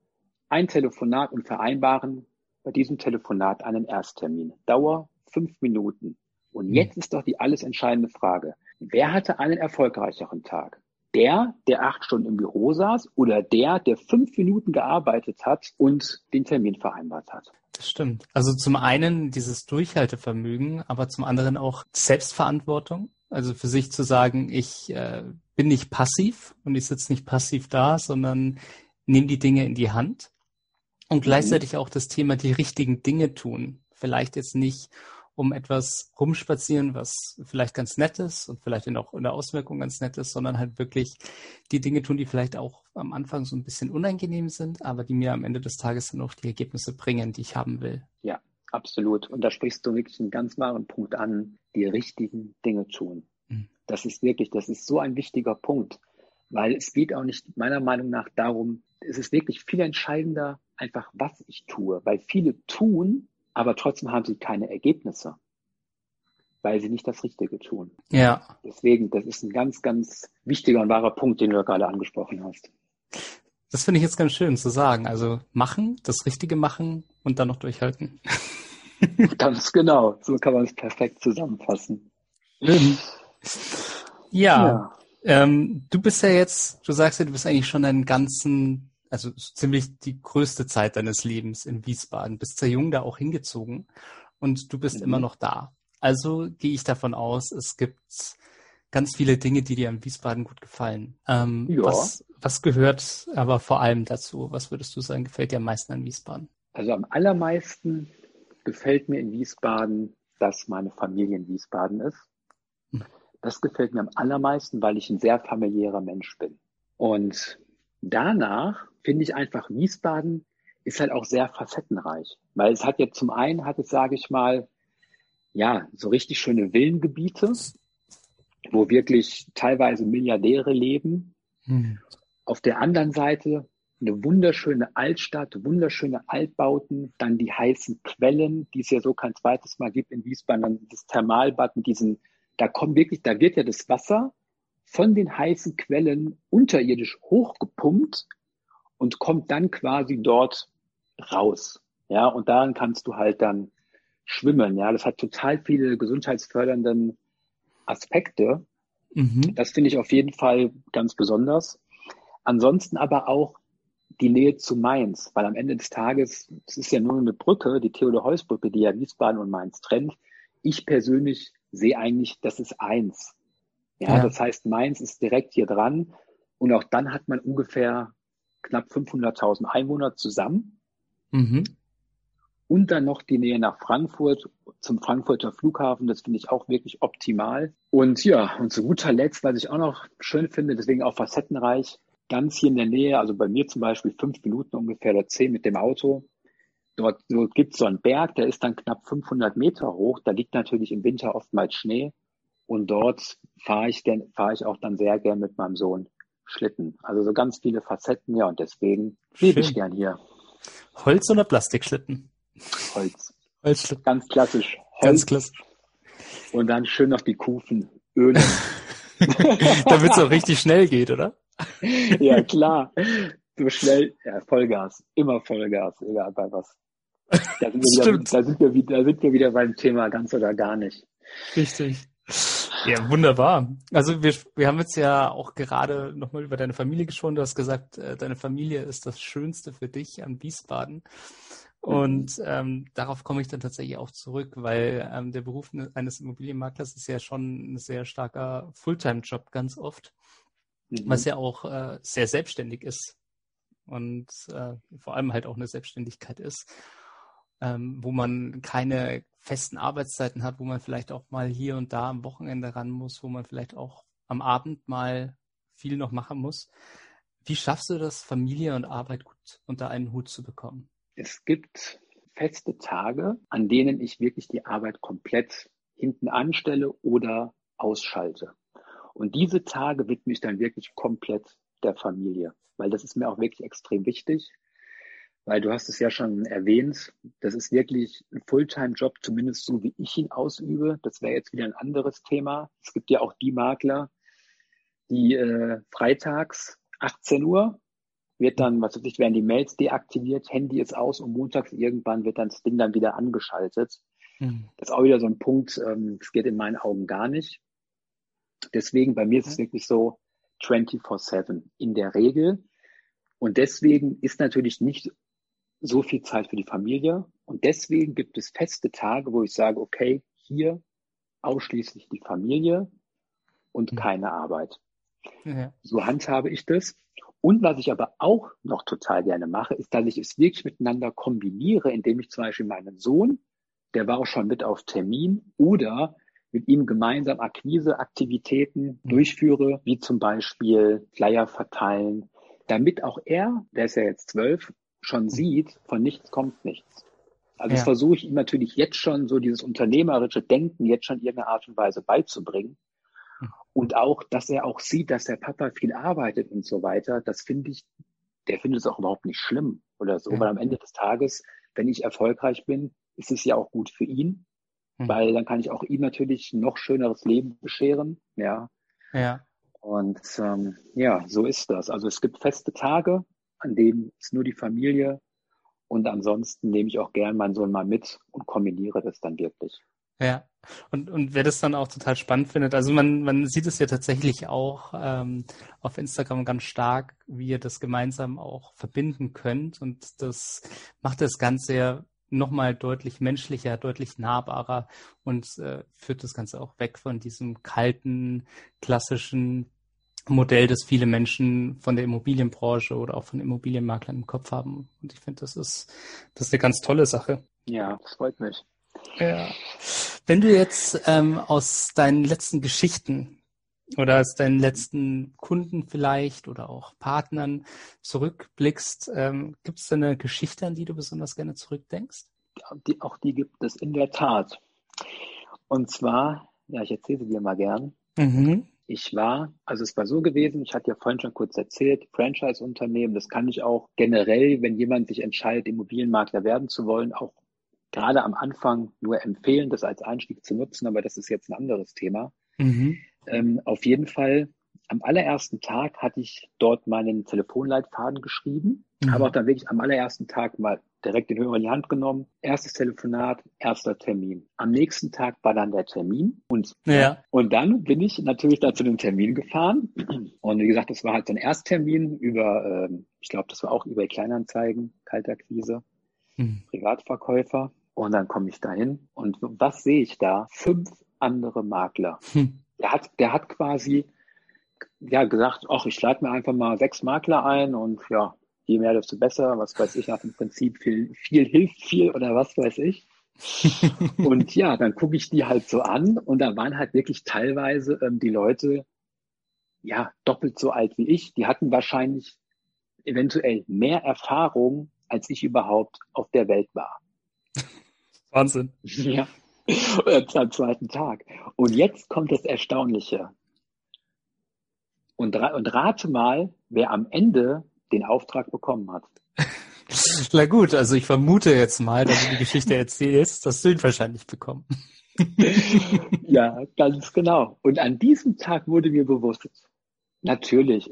ein Telefonat und vereinbaren bei diesem Telefonat einen Ersttermin. Dauer fünf Minuten. Und hm. jetzt ist doch die alles entscheidende Frage. Wer hatte einen erfolgreicheren Tag? Der, der acht Stunden im Büro saß oder der, der fünf Minuten gearbeitet hat und den Termin vereinbart hat? Das stimmt. Also zum einen dieses Durchhaltevermögen, aber zum anderen auch Selbstverantwortung. Also für sich zu sagen, ich äh, bin nicht passiv und ich sitze nicht passiv da, sondern nehme die Dinge in die Hand. Und mhm. gleichzeitig auch das Thema die richtigen Dinge tun. Vielleicht jetzt nicht um etwas rumspazieren, was vielleicht ganz nett ist und vielleicht auch in der Auswirkung ganz nett ist, sondern halt wirklich die Dinge tun, die vielleicht auch am Anfang so ein bisschen unangenehm sind, aber die mir am Ende des Tages dann auch die Ergebnisse bringen, die ich haben will. Ja, absolut. Und da sprichst du wirklich einen ganz wahren Punkt an, die richtigen Dinge tun. Mhm. Das ist wirklich, das ist so ein wichtiger Punkt, weil es geht auch nicht meiner Meinung nach darum, es ist wirklich viel entscheidender, einfach was ich tue, weil viele tun, aber trotzdem haben sie keine Ergebnisse, weil sie nicht das Richtige tun. Ja. Deswegen, das ist ein ganz, ganz wichtiger und wahrer Punkt, den du gerade angesprochen hast. Das finde ich jetzt ganz schön zu sagen. Also machen, das Richtige machen und dann noch durchhalten. ganz genau. So kann man es perfekt zusammenfassen. Schön. Ja. ja. Ähm, du bist ja jetzt, du sagst ja, du bist eigentlich schon deinen ganzen also ziemlich die größte Zeit deines Lebens in Wiesbaden, bist sehr jung da auch hingezogen und du bist mhm. immer noch da. Also gehe ich davon aus, es gibt ganz viele Dinge, die dir in Wiesbaden gut gefallen. Ähm, ja. was, was gehört aber vor allem dazu? Was würdest du sagen, gefällt dir am meisten an Wiesbaden? Also am allermeisten gefällt mir in Wiesbaden, dass meine Familie in Wiesbaden ist. Hm. Das gefällt mir am allermeisten, weil ich ein sehr familiärer Mensch bin. Und danach finde ich einfach, Wiesbaden ist halt auch sehr facettenreich. Weil es hat ja zum einen hat es, sage ich mal, ja, so richtig schöne Villengebiete, wo wirklich teilweise Milliardäre leben. Hm. Auf der anderen Seite eine wunderschöne Altstadt, wunderschöne Altbauten, dann die heißen Quellen, die es ja so kein zweites Mal gibt in Wiesbaden, dann das Thermalbad mit diesen, da kommt wirklich, da wird ja das Wasser von den heißen Quellen unterirdisch hochgepumpt und kommt dann quasi dort raus. Ja, und daran kannst du halt dann schwimmen. Ja, das hat total viele gesundheitsfördernden Aspekte. Mhm. Das finde ich auf jeden Fall ganz besonders. Ansonsten aber auch die Nähe zu Mainz, weil am Ende des Tages, es ist ja nur eine Brücke, die Theodor-Heuss-Brücke, die ja Wiesbaden und Mainz trennt. Ich persönlich sehe eigentlich, das ist eins. Ja, ja, das heißt, Mainz ist direkt hier dran und auch dann hat man ungefähr knapp 500.000 Einwohner zusammen. Mhm. Und dann noch die Nähe nach Frankfurt, zum Frankfurter Flughafen. Das finde ich auch wirklich optimal. Und ja, und zu guter Letzt, was ich auch noch schön finde, deswegen auch facettenreich, ganz hier in der Nähe, also bei mir zum Beispiel fünf Minuten ungefähr oder zehn mit dem Auto. Dort, dort gibt es so einen Berg, der ist dann knapp 500 Meter hoch. Da liegt natürlich im Winter oftmals Schnee. Und dort fahre ich, fahre ich auch dann sehr gern mit meinem Sohn Schlitten. Also so ganz viele Facetten, ja, und deswegen lebe ich gern hier. Holz oder Plastikschlitten? Holz. Holzschlitten. Ganz klassisch. Holz. Ganz klassisch. Und dann schön noch die Kufen ölen. Damit es auch richtig schnell geht, oder? ja, klar. So schnell, ja, Vollgas. Immer Vollgas, egal bei was. Da sind, wir wieder, da, sind wir wieder, da sind wir wieder beim Thema ganz oder gar nicht. Richtig. Ja, wunderbar. Also wir, wir haben jetzt ja auch gerade nochmal über deine Familie gesprochen. Du hast gesagt, äh, deine Familie ist das Schönste für dich an Wiesbaden. Und ähm, darauf komme ich dann tatsächlich auch zurück, weil ähm, der Beruf eines Immobilienmaklers ist ja schon ein sehr starker Fulltime-Job ganz oft, mhm. was ja auch äh, sehr selbstständig ist und äh, vor allem halt auch eine Selbstständigkeit ist ähm, wo man keine festen Arbeitszeiten hat, wo man vielleicht auch mal hier und da am Wochenende ran muss, wo man vielleicht auch am Abend mal viel noch machen muss. Wie schaffst du das, Familie und Arbeit gut unter einen Hut zu bekommen? Es gibt feste Tage, an denen ich wirklich die Arbeit komplett hinten anstelle oder ausschalte. Und diese Tage widme ich dann wirklich komplett der Familie, weil das ist mir auch wirklich extrem wichtig weil du hast es ja schon erwähnt, das ist wirklich ein Fulltime-Job, zumindest so wie ich ihn ausübe. Das wäre jetzt wieder ein anderes Thema. Es gibt ja auch die Makler, die äh, freitags 18 Uhr wird dann, was weiß ich, werden die Mails deaktiviert, Handy ist aus und montags irgendwann wird dann das Ding dann wieder angeschaltet. Mhm. Das ist auch wieder so ein Punkt, ähm, das geht in meinen Augen gar nicht. Deswegen, bei mir ist es mhm. wirklich so 24-7 in der Regel. Und deswegen ist natürlich nicht so viel Zeit für die Familie. Und deswegen gibt es feste Tage, wo ich sage, okay, hier ausschließlich die Familie und mhm. keine Arbeit. Ja. So handhabe ich das. Und was ich aber auch noch total gerne mache, ist, dass ich es wirklich miteinander kombiniere, indem ich zum Beispiel meinen Sohn, der war auch schon mit auf Termin, oder mit ihm gemeinsam Akquiseaktivitäten mhm. durchführe, wie zum Beispiel Flyer verteilen, damit auch er, der ist ja jetzt zwölf, schon sieht, von nichts kommt nichts. Also ja. das versuche ich ihm natürlich jetzt schon so dieses unternehmerische Denken jetzt schon in irgendeiner Art und Weise beizubringen. Hm. Und auch, dass er auch sieht, dass der Papa viel arbeitet und so weiter, das finde ich, der findet es auch überhaupt nicht schlimm oder so, ja. weil am Ende des Tages, wenn ich erfolgreich bin, ist es ja auch gut für ihn, mhm. weil dann kann ich auch ihm natürlich noch schöneres Leben bescheren, ja. Ja. Und ähm, ja, so ist das. Also es gibt feste Tage, an dem ist nur die Familie. Und ansonsten nehme ich auch gern meinen Sohn mal mit und kombiniere das dann wirklich. Ja, und, und wer das dann auch total spannend findet, also man, man sieht es ja tatsächlich auch ähm, auf Instagram ganz stark, wie ihr das gemeinsam auch verbinden könnt. Und das macht das Ganze ja nochmal deutlich menschlicher, deutlich nahbarer und äh, führt das Ganze auch weg von diesem kalten, klassischen Modell, das viele Menschen von der Immobilienbranche oder auch von Immobilienmaklern im Kopf haben. Und ich finde, das ist, das ist eine ganz tolle Sache. Ja, das freut mich. Ja. Wenn du jetzt ähm, aus deinen letzten Geschichten oder aus deinen letzten Kunden vielleicht oder auch Partnern zurückblickst, ähm, gibt es eine Geschichte, an die du besonders gerne zurückdenkst? Die, auch die gibt es in der Tat. Und zwar, ja, ich erzähle sie dir mal gern. Mhm. Ich war, also es war so gewesen, ich hatte ja vorhin schon kurz erzählt, Franchise-Unternehmen, das kann ich auch generell, wenn jemand sich entscheidet, Immobilienmakler werden zu wollen, auch gerade am Anfang nur empfehlen, das als Einstieg zu nutzen, aber das ist jetzt ein anderes Thema. Mhm. Ähm, auf jeden Fall, am allerersten Tag hatte ich dort meinen Telefonleitfaden geschrieben, mhm. habe auch dann wirklich am allerersten Tag mal direkt den Hörer in die Hand genommen. Erstes Telefonat, erster Termin. Am nächsten Tag war dann der Termin und, ja. und dann bin ich natürlich da zu dem Termin gefahren. Und wie gesagt, das war halt so ein Ersttermin über, ähm, ich glaube, das war auch über Kleinanzeigen, Kaltakquise, mhm. Privatverkäufer. Und dann komme ich da hin und was sehe ich da? Fünf andere Makler. Hm. Der hat, der hat quasi ja gesagt, ach, ich lade mir einfach mal sechs Makler ein und ja, je mehr, desto besser, was weiß ich, nach dem Prinzip viel, viel hilft viel oder was weiß ich. und ja, dann gucke ich die halt so an und da waren halt wirklich teilweise ähm, die Leute ja doppelt so alt wie ich. Die hatten wahrscheinlich eventuell mehr Erfahrung, als ich überhaupt auf der Welt war. Wahnsinn. Ja. Am zweiten Tag. Und jetzt kommt das Erstaunliche. Und, und rate mal, wer am Ende den Auftrag bekommen hat. Na gut, also ich vermute jetzt mal, dass du die Geschichte erzählst, dass du ihn wahrscheinlich bekommen. ja, ganz genau. Und an diesem Tag wurde mir bewusst, natürlich,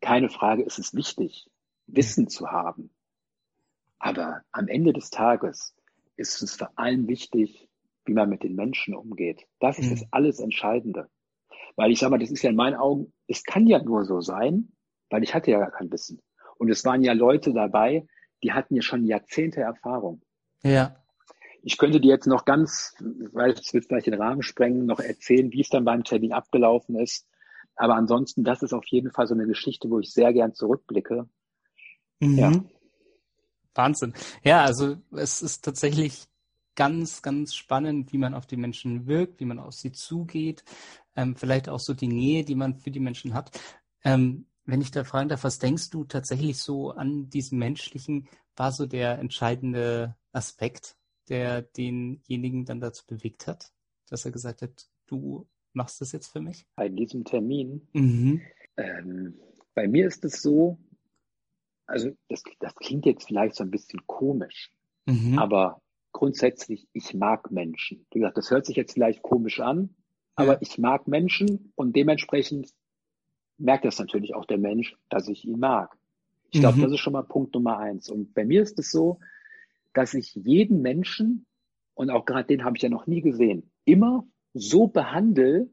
keine Frage, ist es wichtig, Wissen zu haben. Aber am Ende des Tages ist es vor allem wichtig, wie man mit den Menschen umgeht. Das ist mhm. das alles Entscheidende. Weil ich sage mal, das ist ja in meinen Augen, es kann ja nur so sein, weil ich hatte ja gar kein Wissen. Und es waren ja Leute dabei, die hatten ja schon Jahrzehnte Erfahrung. Ja. Ich könnte dir jetzt noch ganz, weil es wird gleich den Rahmen sprengen, noch erzählen, wie es dann beim Termin abgelaufen ist. Aber ansonsten, das ist auf jeden Fall so eine Geschichte, wo ich sehr gern zurückblicke. Mhm. Ja. Wahnsinn. Ja, also es ist tatsächlich ganz, ganz spannend, wie man auf die Menschen wirkt, wie man auf sie zugeht, ähm, vielleicht auch so die Nähe, die man für die Menschen hat. Ähm, wenn ich da fragen darf, was denkst du tatsächlich so an diesem menschlichen, war so der entscheidende Aspekt, der denjenigen dann dazu bewegt hat, dass er gesagt hat, du machst das jetzt für mich? Bei diesem Termin. Mhm. Ähm, bei mir ist es so, also das, das klingt jetzt vielleicht so ein bisschen komisch, mhm. aber grundsätzlich, ich mag Menschen. Wie gesagt, das hört sich jetzt vielleicht komisch an, aber ich mag Menschen und dementsprechend merkt das natürlich auch der Mensch, dass ich ihn mag. Ich glaube, mhm. das ist schon mal Punkt Nummer eins. Und bei mir ist es so, dass ich jeden Menschen, und auch gerade den habe ich ja noch nie gesehen, immer so behandle,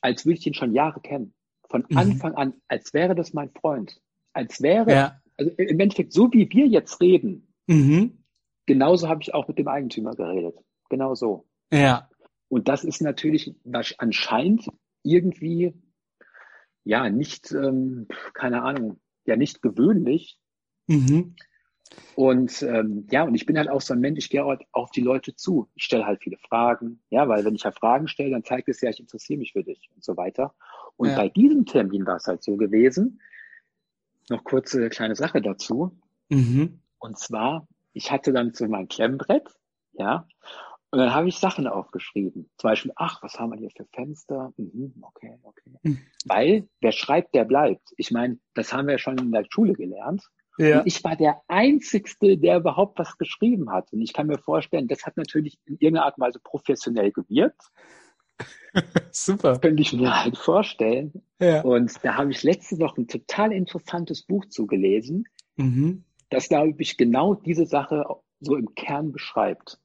als würde ich ihn schon Jahre kennen. Von mhm. Anfang an, als wäre das mein Freund. Als wäre, ja. also im Endeffekt, so wie wir jetzt reden, mhm. genauso habe ich auch mit dem Eigentümer geredet. Genau so. Ja. Und das ist natürlich anscheinend irgendwie ja nicht, ähm, keine Ahnung, ja nicht gewöhnlich. Mhm. Und ähm, ja, und ich bin halt auch so ein Mensch, ich gehe halt auf die Leute zu. Ich stelle halt viele Fragen, ja, weil wenn ich halt Fragen stelle, dann zeigt es ja, ich interessiere mich für dich und so weiter. Und ja. bei diesem Termin war es halt so gewesen, noch kurze kleine Sache dazu. Mhm. Und zwar, ich hatte dann so mein Klemmbrett, ja, und dann habe ich Sachen aufgeschrieben. Zum Beispiel, ach, was haben wir hier für Fenster? Mhm, okay, okay. Mhm. Weil wer schreibt, der bleibt. Ich meine, das haben wir ja schon in der Schule gelernt. Ja. Und ich war der Einzigste, der überhaupt was geschrieben hat. Und ich kann mir vorstellen, das hat natürlich in irgendeiner Art und Weise professionell gewirkt. Super. Könnte ich mir halt vorstellen. Ja. Und da habe ich letzte Woche ein total interessantes Buch zugelesen, mhm. das, glaube ich, genau diese Sache so im Kern beschreibt.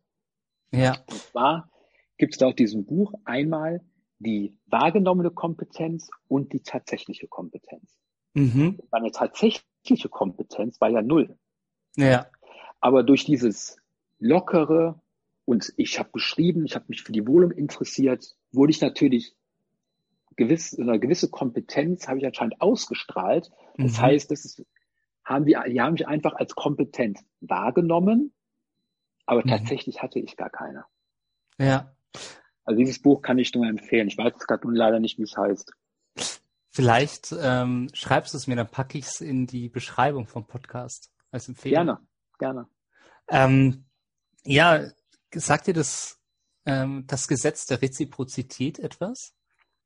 Ja. Und zwar gibt es da auf diesem Buch einmal die wahrgenommene Kompetenz und die tatsächliche Kompetenz. Mhm. Meine tatsächliche Kompetenz war ja null. Ja. Aber durch dieses lockere und ich habe geschrieben, ich habe mich für die Wohnung interessiert, wurde ich natürlich gewiss, eine gewisse Kompetenz habe ich anscheinend ausgestrahlt. Das mhm. heißt, das ist, haben die, die haben mich einfach als kompetent wahrgenommen aber mhm. tatsächlich hatte ich gar keine. Ja. Also dieses Buch kann ich nur empfehlen. Ich weiß gerade nun leider nicht, wie es heißt. Vielleicht ähm, schreibst du es mir, dann packe ich es in die Beschreibung vom Podcast als Empfehlung. Gerne, gerne. Ähm, ja, sagt dir das, ähm, das Gesetz der Reziprozität etwas?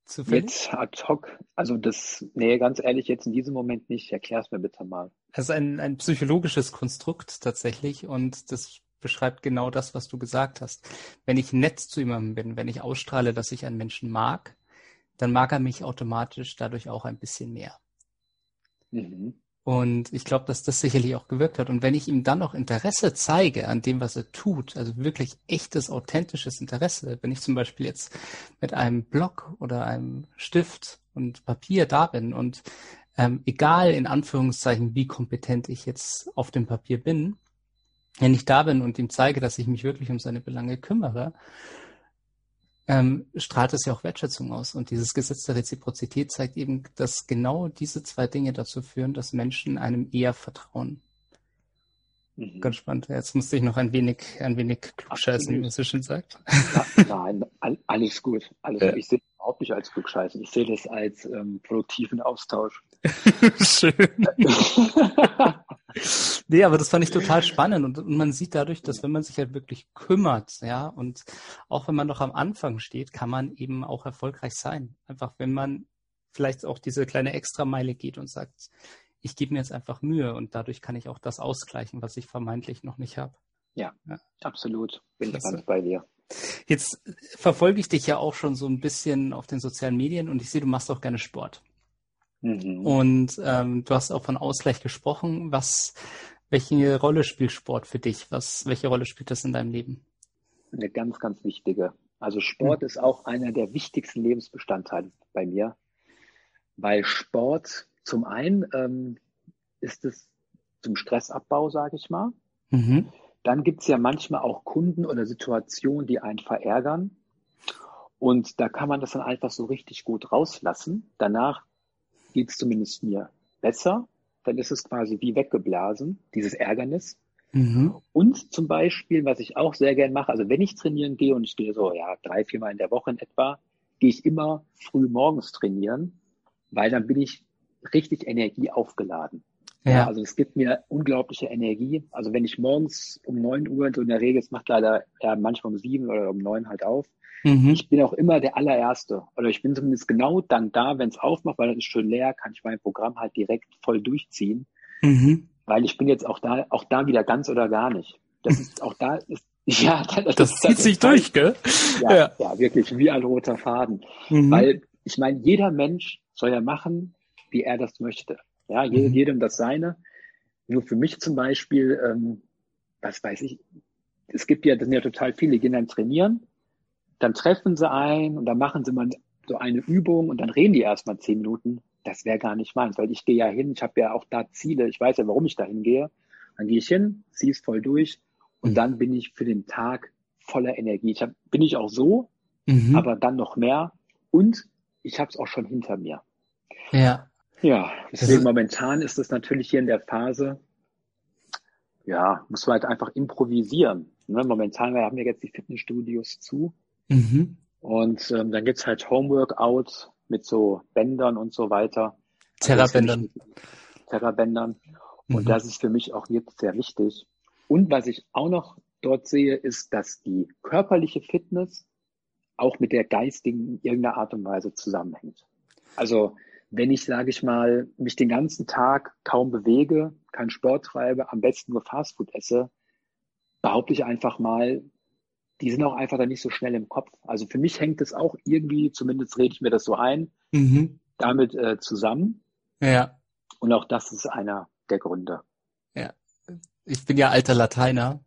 Zufällig? Jetzt ad hoc, also das, nee, ganz ehrlich, jetzt in diesem Moment nicht. Erklär es mir bitte mal. Es ist ein, ein psychologisches Konstrukt tatsächlich und das beschreibt genau das, was du gesagt hast. Wenn ich nett zu jemandem bin, wenn ich ausstrahle, dass ich einen Menschen mag, dann mag er mich automatisch dadurch auch ein bisschen mehr. Mhm. Und ich glaube, dass das sicherlich auch gewirkt hat. Und wenn ich ihm dann noch Interesse zeige an dem, was er tut, also wirklich echtes, authentisches Interesse, wenn ich zum Beispiel jetzt mit einem Block oder einem Stift und Papier da bin und ähm, egal in Anführungszeichen, wie kompetent ich jetzt auf dem Papier bin, wenn ich da bin und ihm zeige, dass ich mich wirklich um seine Belange kümmere, ähm, strahlt es ja auch Wertschätzung aus. Und dieses Gesetz der Reziprozität zeigt eben, dass genau diese zwei Dinge dazu führen, dass Menschen einem eher vertrauen. Mhm. Ganz spannend. Jetzt musste ich noch ein wenig, ein wenig klugscheißen, wie man so schön sagt. nein, alles gut. Alles ja. gut. Ich sehe das überhaupt nicht als klugscheißen. Ich sehe das als ähm, produktiven Austausch. schön. nee, aber das fand ich total spannend und, und, man sieht dadurch, dass wenn man sich halt wirklich kümmert, ja, und auch wenn man noch am Anfang steht, kann man eben auch erfolgreich sein. Einfach wenn man vielleicht auch diese kleine Extrameile geht und sagt, ich gebe mir jetzt einfach Mühe und dadurch kann ich auch das ausgleichen, was ich vermeintlich noch nicht habe. Ja, ja, absolut. Bin ich ganz bei dir. Jetzt verfolge ich dich ja auch schon so ein bisschen auf den sozialen Medien und ich sehe, du machst auch gerne Sport. Mhm. Und ähm, du hast auch von Ausgleich gesprochen. Was, welche Rolle spielt Sport für dich? Was, welche Rolle spielt das in deinem Leben? Eine ganz, ganz wichtige. Also Sport mhm. ist auch einer der wichtigsten Lebensbestandteile bei mir, weil Sport zum einen ähm, ist es zum Stressabbau, sage ich mal. Mhm. Dann gibt es ja manchmal auch Kunden oder Situationen, die einen verärgern. Und da kann man das dann einfach so richtig gut rauslassen. Danach geht es zumindest mir besser. Dann ist es quasi wie weggeblasen, dieses Ärgernis. Mhm. Und zum Beispiel, was ich auch sehr gern mache, also wenn ich trainieren gehe und ich gehe so ja drei, viermal in der Woche in etwa, gehe ich immer früh morgens trainieren, weil dann bin ich richtig Energie aufgeladen. Ja. ja. also es gibt mir unglaubliche Energie. Also wenn ich morgens um neun Uhr, so in der Regel, es macht leider ja, manchmal um sieben oder um neun halt auf, Mhm. Ich bin auch immer der allererste. Oder ich bin zumindest genau dann da, wenn es aufmacht, weil es ist schön leer, kann ich mein Programm halt direkt voll durchziehen. Mhm. Weil ich bin jetzt auch da, auch da wieder ganz oder gar nicht. Das ist auch da ist ja, das, das zieht das sich durch, gell? Ja, ja, ja. wirklich, wie ein roter Faden. Mhm. Weil ich meine, jeder Mensch soll ja machen, wie er das möchte. Ja, jedem, mhm. jedem das seine. Nur für mich zum Beispiel, ähm, was weiß ich, es gibt ja, das sind ja total viele, die gehen dann trainieren dann treffen sie ein und dann machen sie mal so eine Übung und dann reden die erstmal zehn Minuten. Das wäre gar nicht meins, weil ich gehe ja hin, ich habe ja auch da Ziele, ich weiß ja, warum ich da hingehe. Dann gehe ich hin, ziehe es voll durch und mhm. dann bin ich für den Tag voller Energie. Ich hab, bin ich auch so, mhm. aber dann noch mehr und ich habe es auch schon hinter mir. Ja. Ja, deswegen momentan ist es natürlich hier in der Phase, ja, muss man halt einfach improvisieren. Ne? Momentan, wir haben ja jetzt die Fitnessstudios zu. Mhm. Und ähm, dann gibt's halt Homeworkouts mit so Bändern und so weiter. Terrabändern. Terrabändern. Und mhm. das ist für mich auch jetzt sehr wichtig. Und was ich auch noch dort sehe, ist, dass die körperliche Fitness auch mit der geistigen in irgendeiner Art und Weise zusammenhängt. Also wenn ich, sage ich mal, mich den ganzen Tag kaum bewege, keinen Sport treibe, am besten nur Fastfood esse, behaupte ich einfach mal, die sind auch einfach dann nicht so schnell im Kopf. Also für mich hängt es auch irgendwie, zumindest rede ich mir das so ein, mhm. damit äh, zusammen. Ja. Und auch das ist einer der Gründe. Ja. Ich bin ja alter Lateiner.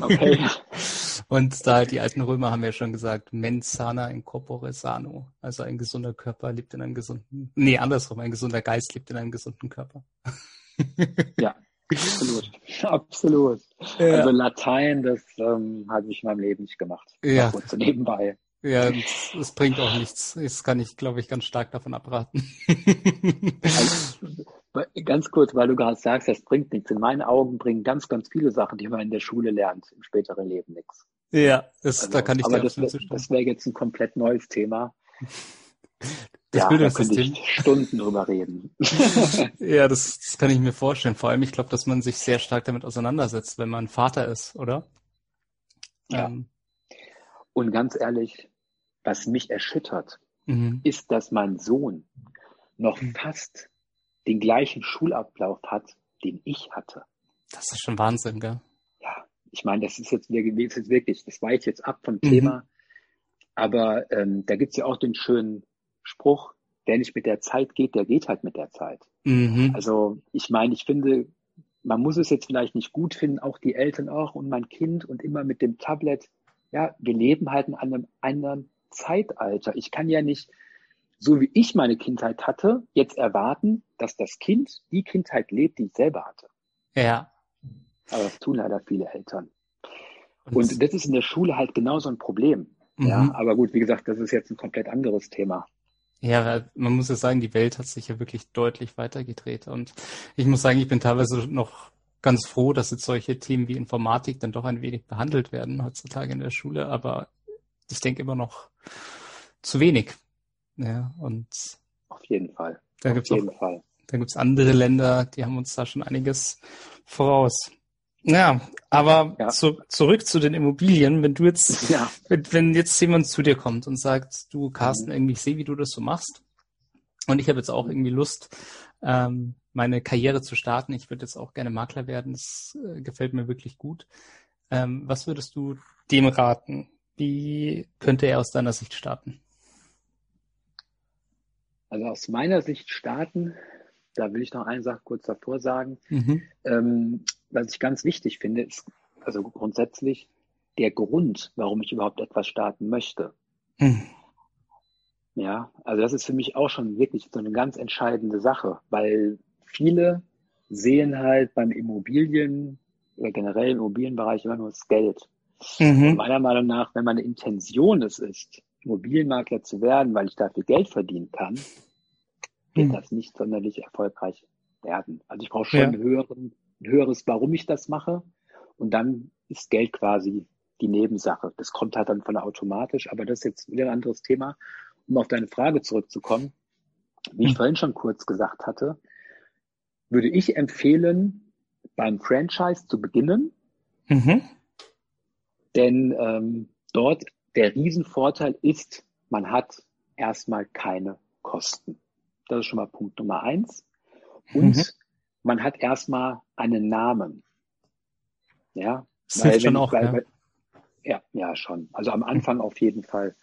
Okay. Und da die alten Römer haben ja schon gesagt, mens sana in corpore sano. Also ein gesunder Körper lebt in einem gesunden, nee, andersrum, ein gesunder Geist lebt in einem gesunden Körper. Ja, Absolut, absolut. Ja. Also Latein, das ähm, habe ich in meinem Leben nicht gemacht. Ja. So nebenbei. Ja, es bringt auch nichts. Das kann ich, glaube ich, ganz stark davon abraten. Also, ganz kurz, weil du gerade sagst, das bringt nichts. In meinen Augen bringen ganz, ganz viele Sachen, die man in der Schule lernt, im späteren Leben nichts. Ja, das, also, da kann ich aber dir das, das wäre jetzt ein komplett neues Thema. Das ja, Bildungssystem. Da Stunden drüber reden. ja, das, das kann ich mir vorstellen. Vor allem, ich glaube, dass man sich sehr stark damit auseinandersetzt, wenn man Vater ist, oder? Ja. Ähm. Und ganz ehrlich, was mich erschüttert, mhm. ist, dass mein Sohn noch mhm. fast den gleichen Schulablauf hat, den ich hatte. Das ist schon Wahnsinn, gell? Ich meine, das ist jetzt, ist jetzt wirklich, das weicht jetzt ab vom mhm. Thema. Aber ähm, da gibt's ja auch den schönen Spruch, wer nicht mit der Zeit geht, der geht halt mit der Zeit. Mhm. Also ich meine, ich finde, man muss es jetzt vielleicht nicht gut finden, auch die Eltern auch und mein Kind und immer mit dem Tablet. Ja, wir leben halt in einem anderen Zeitalter. Ich kann ja nicht, so wie ich meine Kindheit hatte, jetzt erwarten, dass das Kind die Kindheit lebt, die ich selber hatte. Ja. Aber das tun leider viele Eltern. Und, das ist in der Schule halt genauso ein Problem. Mhm. Ja, aber gut, wie gesagt, das ist jetzt ein komplett anderes Thema. Ja, man muss ja sagen, die Welt hat sich ja wirklich deutlich weitergedreht. Und ich muss sagen, ich bin teilweise noch ganz froh, dass jetzt solche Themen wie Informatik dann doch ein wenig behandelt werden heutzutage in der Schule. Aber ich denke immer noch zu wenig. Ja, und auf jeden Fall. Da gibt es andere Länder, die haben uns da schon einiges voraus. Ja, aber ja. Zu, zurück zu den Immobilien. Wenn du jetzt, ja. wenn, wenn, jetzt jemand zu dir kommt und sagt, du Carsten, mhm. irgendwie ich sehe, wie du das so machst, und ich habe jetzt auch irgendwie Lust, ähm, meine Karriere zu starten. Ich würde jetzt auch gerne Makler werden. Das äh, gefällt mir wirklich gut. Ähm, was würdest du dem raten? Wie könnte er aus deiner Sicht starten? Also aus meiner Sicht starten da will ich noch eine Sache kurz davor sagen. Mhm. Ähm, was ich ganz wichtig finde, ist also grundsätzlich der Grund, warum ich überhaupt etwas starten möchte. Mhm. Ja, also das ist für mich auch schon wirklich so eine ganz entscheidende Sache, weil viele sehen halt beim Immobilien oder generell im Immobilienbereich immer nur das Geld. Mhm. meiner Meinung nach, wenn meine Intention es ist, Immobilienmakler zu werden, weil ich dafür Geld verdienen kann, wird mhm. das nicht sonderlich erfolgreich werden. Also ich brauche schon ja. einen höheren, ein höheres, warum ich das mache. Und dann ist Geld quasi die Nebensache. Das kommt halt dann von automatisch, aber das ist jetzt wieder ein anderes Thema. Um auf deine Frage zurückzukommen, wie ich mhm. vorhin schon kurz gesagt hatte, würde ich empfehlen, beim Franchise zu beginnen. Mhm. Denn ähm, dort der Riesenvorteil ist, man hat erstmal keine Kosten. Das ist schon mal Punkt Nummer eins. Und mhm. Man hat erstmal einen Namen. Ja, das weil, schon auch, weil, ja. ja. ja, schon. Also am Anfang auf jeden Fall.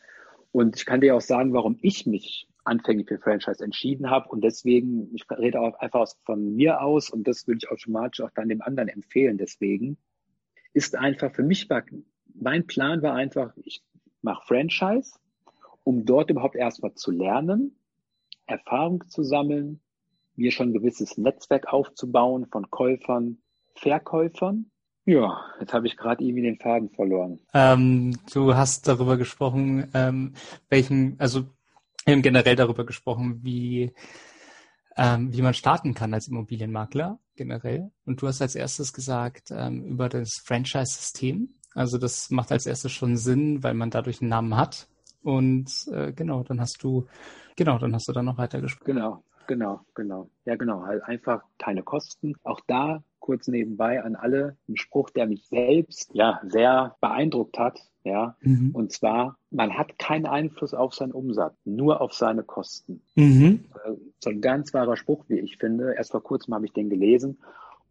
Und ich kann dir auch sagen, warum ich mich anfänglich für Franchise entschieden habe. Und deswegen, ich rede auch einfach von mir aus und das würde ich automatisch auch dann dem anderen empfehlen. Deswegen ist einfach für mich war, mein Plan war einfach, ich mache Franchise, um dort überhaupt erstmal zu lernen, Erfahrung zu sammeln, mir schon ein gewisses Netzwerk aufzubauen von Käufern, Verkäufern. Ja, jetzt habe ich gerade irgendwie den Faden verloren. Ähm, du hast darüber gesprochen, ähm, welchen, also haben generell darüber gesprochen, wie, ähm, wie man starten kann als Immobilienmakler generell. Und du hast als erstes gesagt, ähm, über das Franchise-System. Also das macht als erstes schon Sinn, weil man dadurch einen Namen hat. Und äh, genau, dann hast du Genau, dann hast du dann noch weiter gesprochen. Genau, genau, genau. Ja, genau. Halt einfach keine Kosten. Auch da kurz nebenbei an alle ein Spruch, der mich selbst ja sehr beeindruckt hat. Ja, mhm. und zwar, man hat keinen Einfluss auf seinen Umsatz, nur auf seine Kosten. Mhm. So ein ganz wahrer Spruch, wie ich finde. Erst vor kurzem habe ich den gelesen.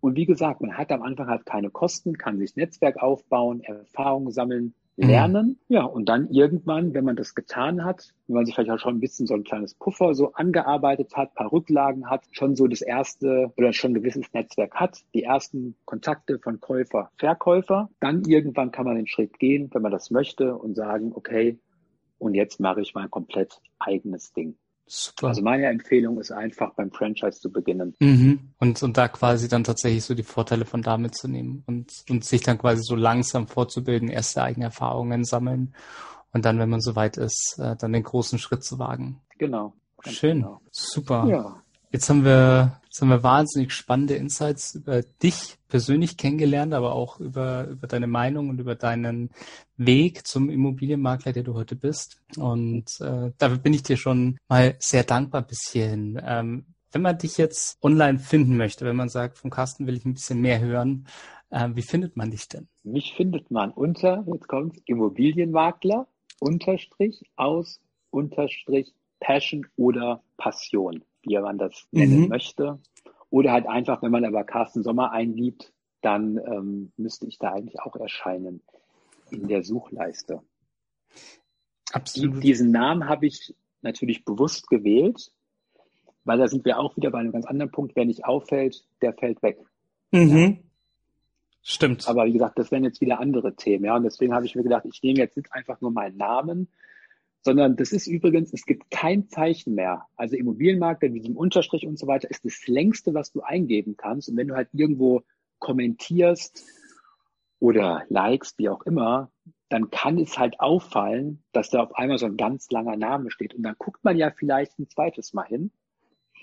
Und wie gesagt, man hat am Anfang halt keine Kosten, kann sich Netzwerk aufbauen, Erfahrungen sammeln. Lernen. Mhm. Ja, und dann irgendwann, wenn man das getan hat, wenn man sich vielleicht auch schon ein bisschen so ein kleines Puffer so angearbeitet hat, paar Rücklagen hat, schon so das erste oder schon ein gewisses Netzwerk hat, die ersten Kontakte von Käufer, Verkäufer, dann irgendwann kann man den Schritt gehen, wenn man das möchte und sagen, okay, und jetzt mache ich mein komplett eigenes Ding. Super. Also meine Empfehlung ist einfach beim Franchise zu beginnen. Mhm. Und, und da quasi dann tatsächlich so die Vorteile von da mitzunehmen und, und sich dann quasi so langsam vorzubilden, erste eigene Erfahrungen sammeln und dann, wenn man soweit ist, äh, dann den großen Schritt zu wagen. Genau. Schön. Genau. Super. Ja. Jetzt haben wir, jetzt haben wir wahnsinnig spannende Insights über dich persönlich kennengelernt, aber auch über, über deine Meinung und über deinen Weg zum Immobilienmakler, der du heute bist. Und äh, dafür bin ich dir schon mal sehr dankbar bis hierhin. Ähm, wenn man dich jetzt online finden möchte, wenn man sagt, von Carsten will ich ein bisschen mehr hören, äh, wie findet man dich denn? Mich findet man unter, jetzt kommt Immobilienmakler, unterstrich, aus, unterstrich, Passion oder Passion wie man das nennen mhm. möchte. Oder halt einfach, wenn man aber Carsten Sommer eingibt, dann ähm, müsste ich da eigentlich auch erscheinen in der Suchleiste. Absolut. Diesen Namen habe ich natürlich bewusst gewählt, weil da sind wir auch wieder bei einem ganz anderen Punkt. Wer nicht auffällt, der fällt weg. Mhm. Ja. Stimmt. Aber wie gesagt, das wären jetzt wieder andere Themen. Ja, und deswegen habe ich mir gedacht, ich nehme jetzt nicht einfach nur meinen Namen, sondern das ist übrigens, es gibt kein Zeichen mehr. Also Immobilienmarkt mit diesem Unterstrich und so weiter ist das längste, was du eingeben kannst. Und wenn du halt irgendwo kommentierst oder likest, wie auch immer, dann kann es halt auffallen, dass da auf einmal so ein ganz langer Name steht. Und dann guckt man ja vielleicht ein zweites Mal hin.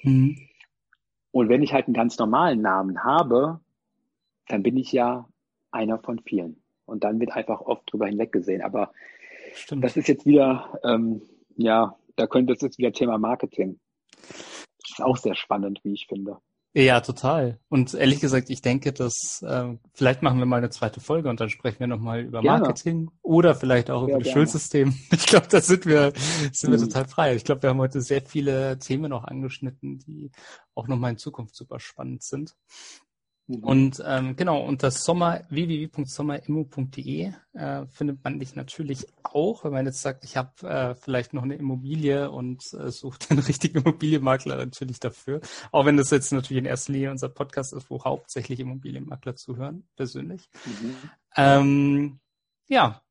Mhm. Und wenn ich halt einen ganz normalen Namen habe, dann bin ich ja einer von vielen. Und dann wird einfach oft drüber hinweggesehen. Aber Stimmt. das ist jetzt wieder, ähm, ja, da könnte es jetzt wieder Thema Marketing. Das ist auch sehr spannend, wie ich finde. Ja, total. Und ehrlich gesagt, ich denke, dass äh, vielleicht machen wir mal eine zweite Folge und dann sprechen wir nochmal über gerne. Marketing oder vielleicht auch sehr über das Schulsystem. Ich glaube, da sind wir, sind mhm. wir total frei. Ich glaube, wir haben heute sehr viele Themen noch angeschnitten, die auch nochmal in Zukunft super spannend sind. Mhm. Und ähm, genau, unter Sommer, www.sommerimmo.de äh, findet man dich natürlich auch, wenn man jetzt sagt, ich habe äh, vielleicht noch eine Immobilie und äh, sucht den richtigen Immobilienmakler natürlich dafür. Auch wenn das jetzt natürlich in erster Linie unser Podcast ist, wo hauptsächlich Immobilienmakler zuhören, persönlich. Mhm. Ähm, ja,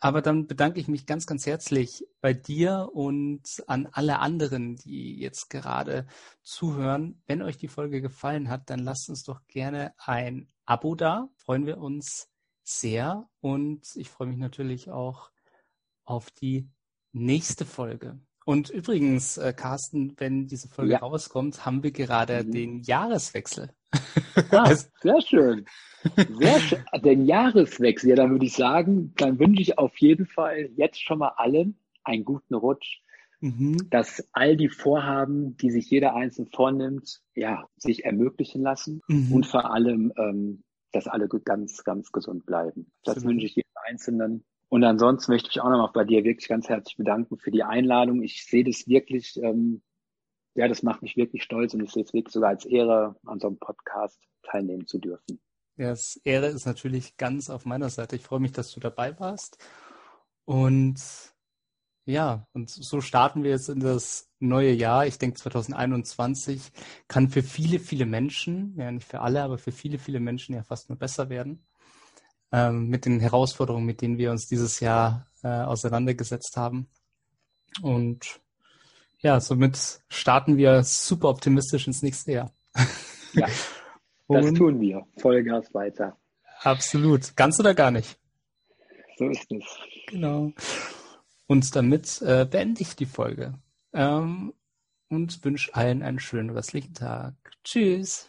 aber dann bedanke ich mich ganz, ganz herzlich bei dir und an alle anderen, die jetzt gerade zuhören. Wenn euch die Folge gefallen hat, dann lasst uns doch gerne ein Abo da. Freuen wir uns sehr. Und ich freue mich natürlich auch auf die nächste Folge. Und übrigens, äh, Carsten, wenn diese Folge ja. rauskommt, haben wir gerade mhm. den Jahreswechsel. Ah, sehr schön. Sehr schön. Den Jahreswechsel, ja, dann würde ich sagen, dann wünsche ich auf jeden Fall jetzt schon mal allen einen guten Rutsch, mhm. dass all die Vorhaben, die sich jeder einzeln vornimmt, ja, sich ermöglichen lassen mhm. und vor allem, ähm, dass alle ganz, ganz gesund bleiben. Das Absolut. wünsche ich jedem Einzelnen. Und ansonsten möchte ich auch nochmal bei dir wirklich ganz herzlich bedanken für die Einladung. Ich sehe das wirklich, ähm, ja, das macht mich wirklich stolz und ich sehe es wirklich sogar als Ehre, an so einem Podcast teilnehmen zu dürfen. Ja, das Ehre ist natürlich ganz auf meiner Seite. Ich freue mich, dass du dabei warst. Und ja, und so starten wir jetzt in das neue Jahr. Ich denke, 2021 kann für viele, viele Menschen, ja nicht für alle, aber für viele, viele Menschen ja fast nur besser werden. Ähm, mit den Herausforderungen, mit denen wir uns dieses Jahr äh, auseinandergesetzt haben. Und ja, somit starten wir super optimistisch ins nächste Jahr. Ja. Das tun wir. Vollgas weiter. Absolut. Ganz oder gar nicht. So ist es. Genau. Und damit äh, beende ich die Folge. Ähm, und wünsche allen einen schönen restlichen Tag. Tschüss.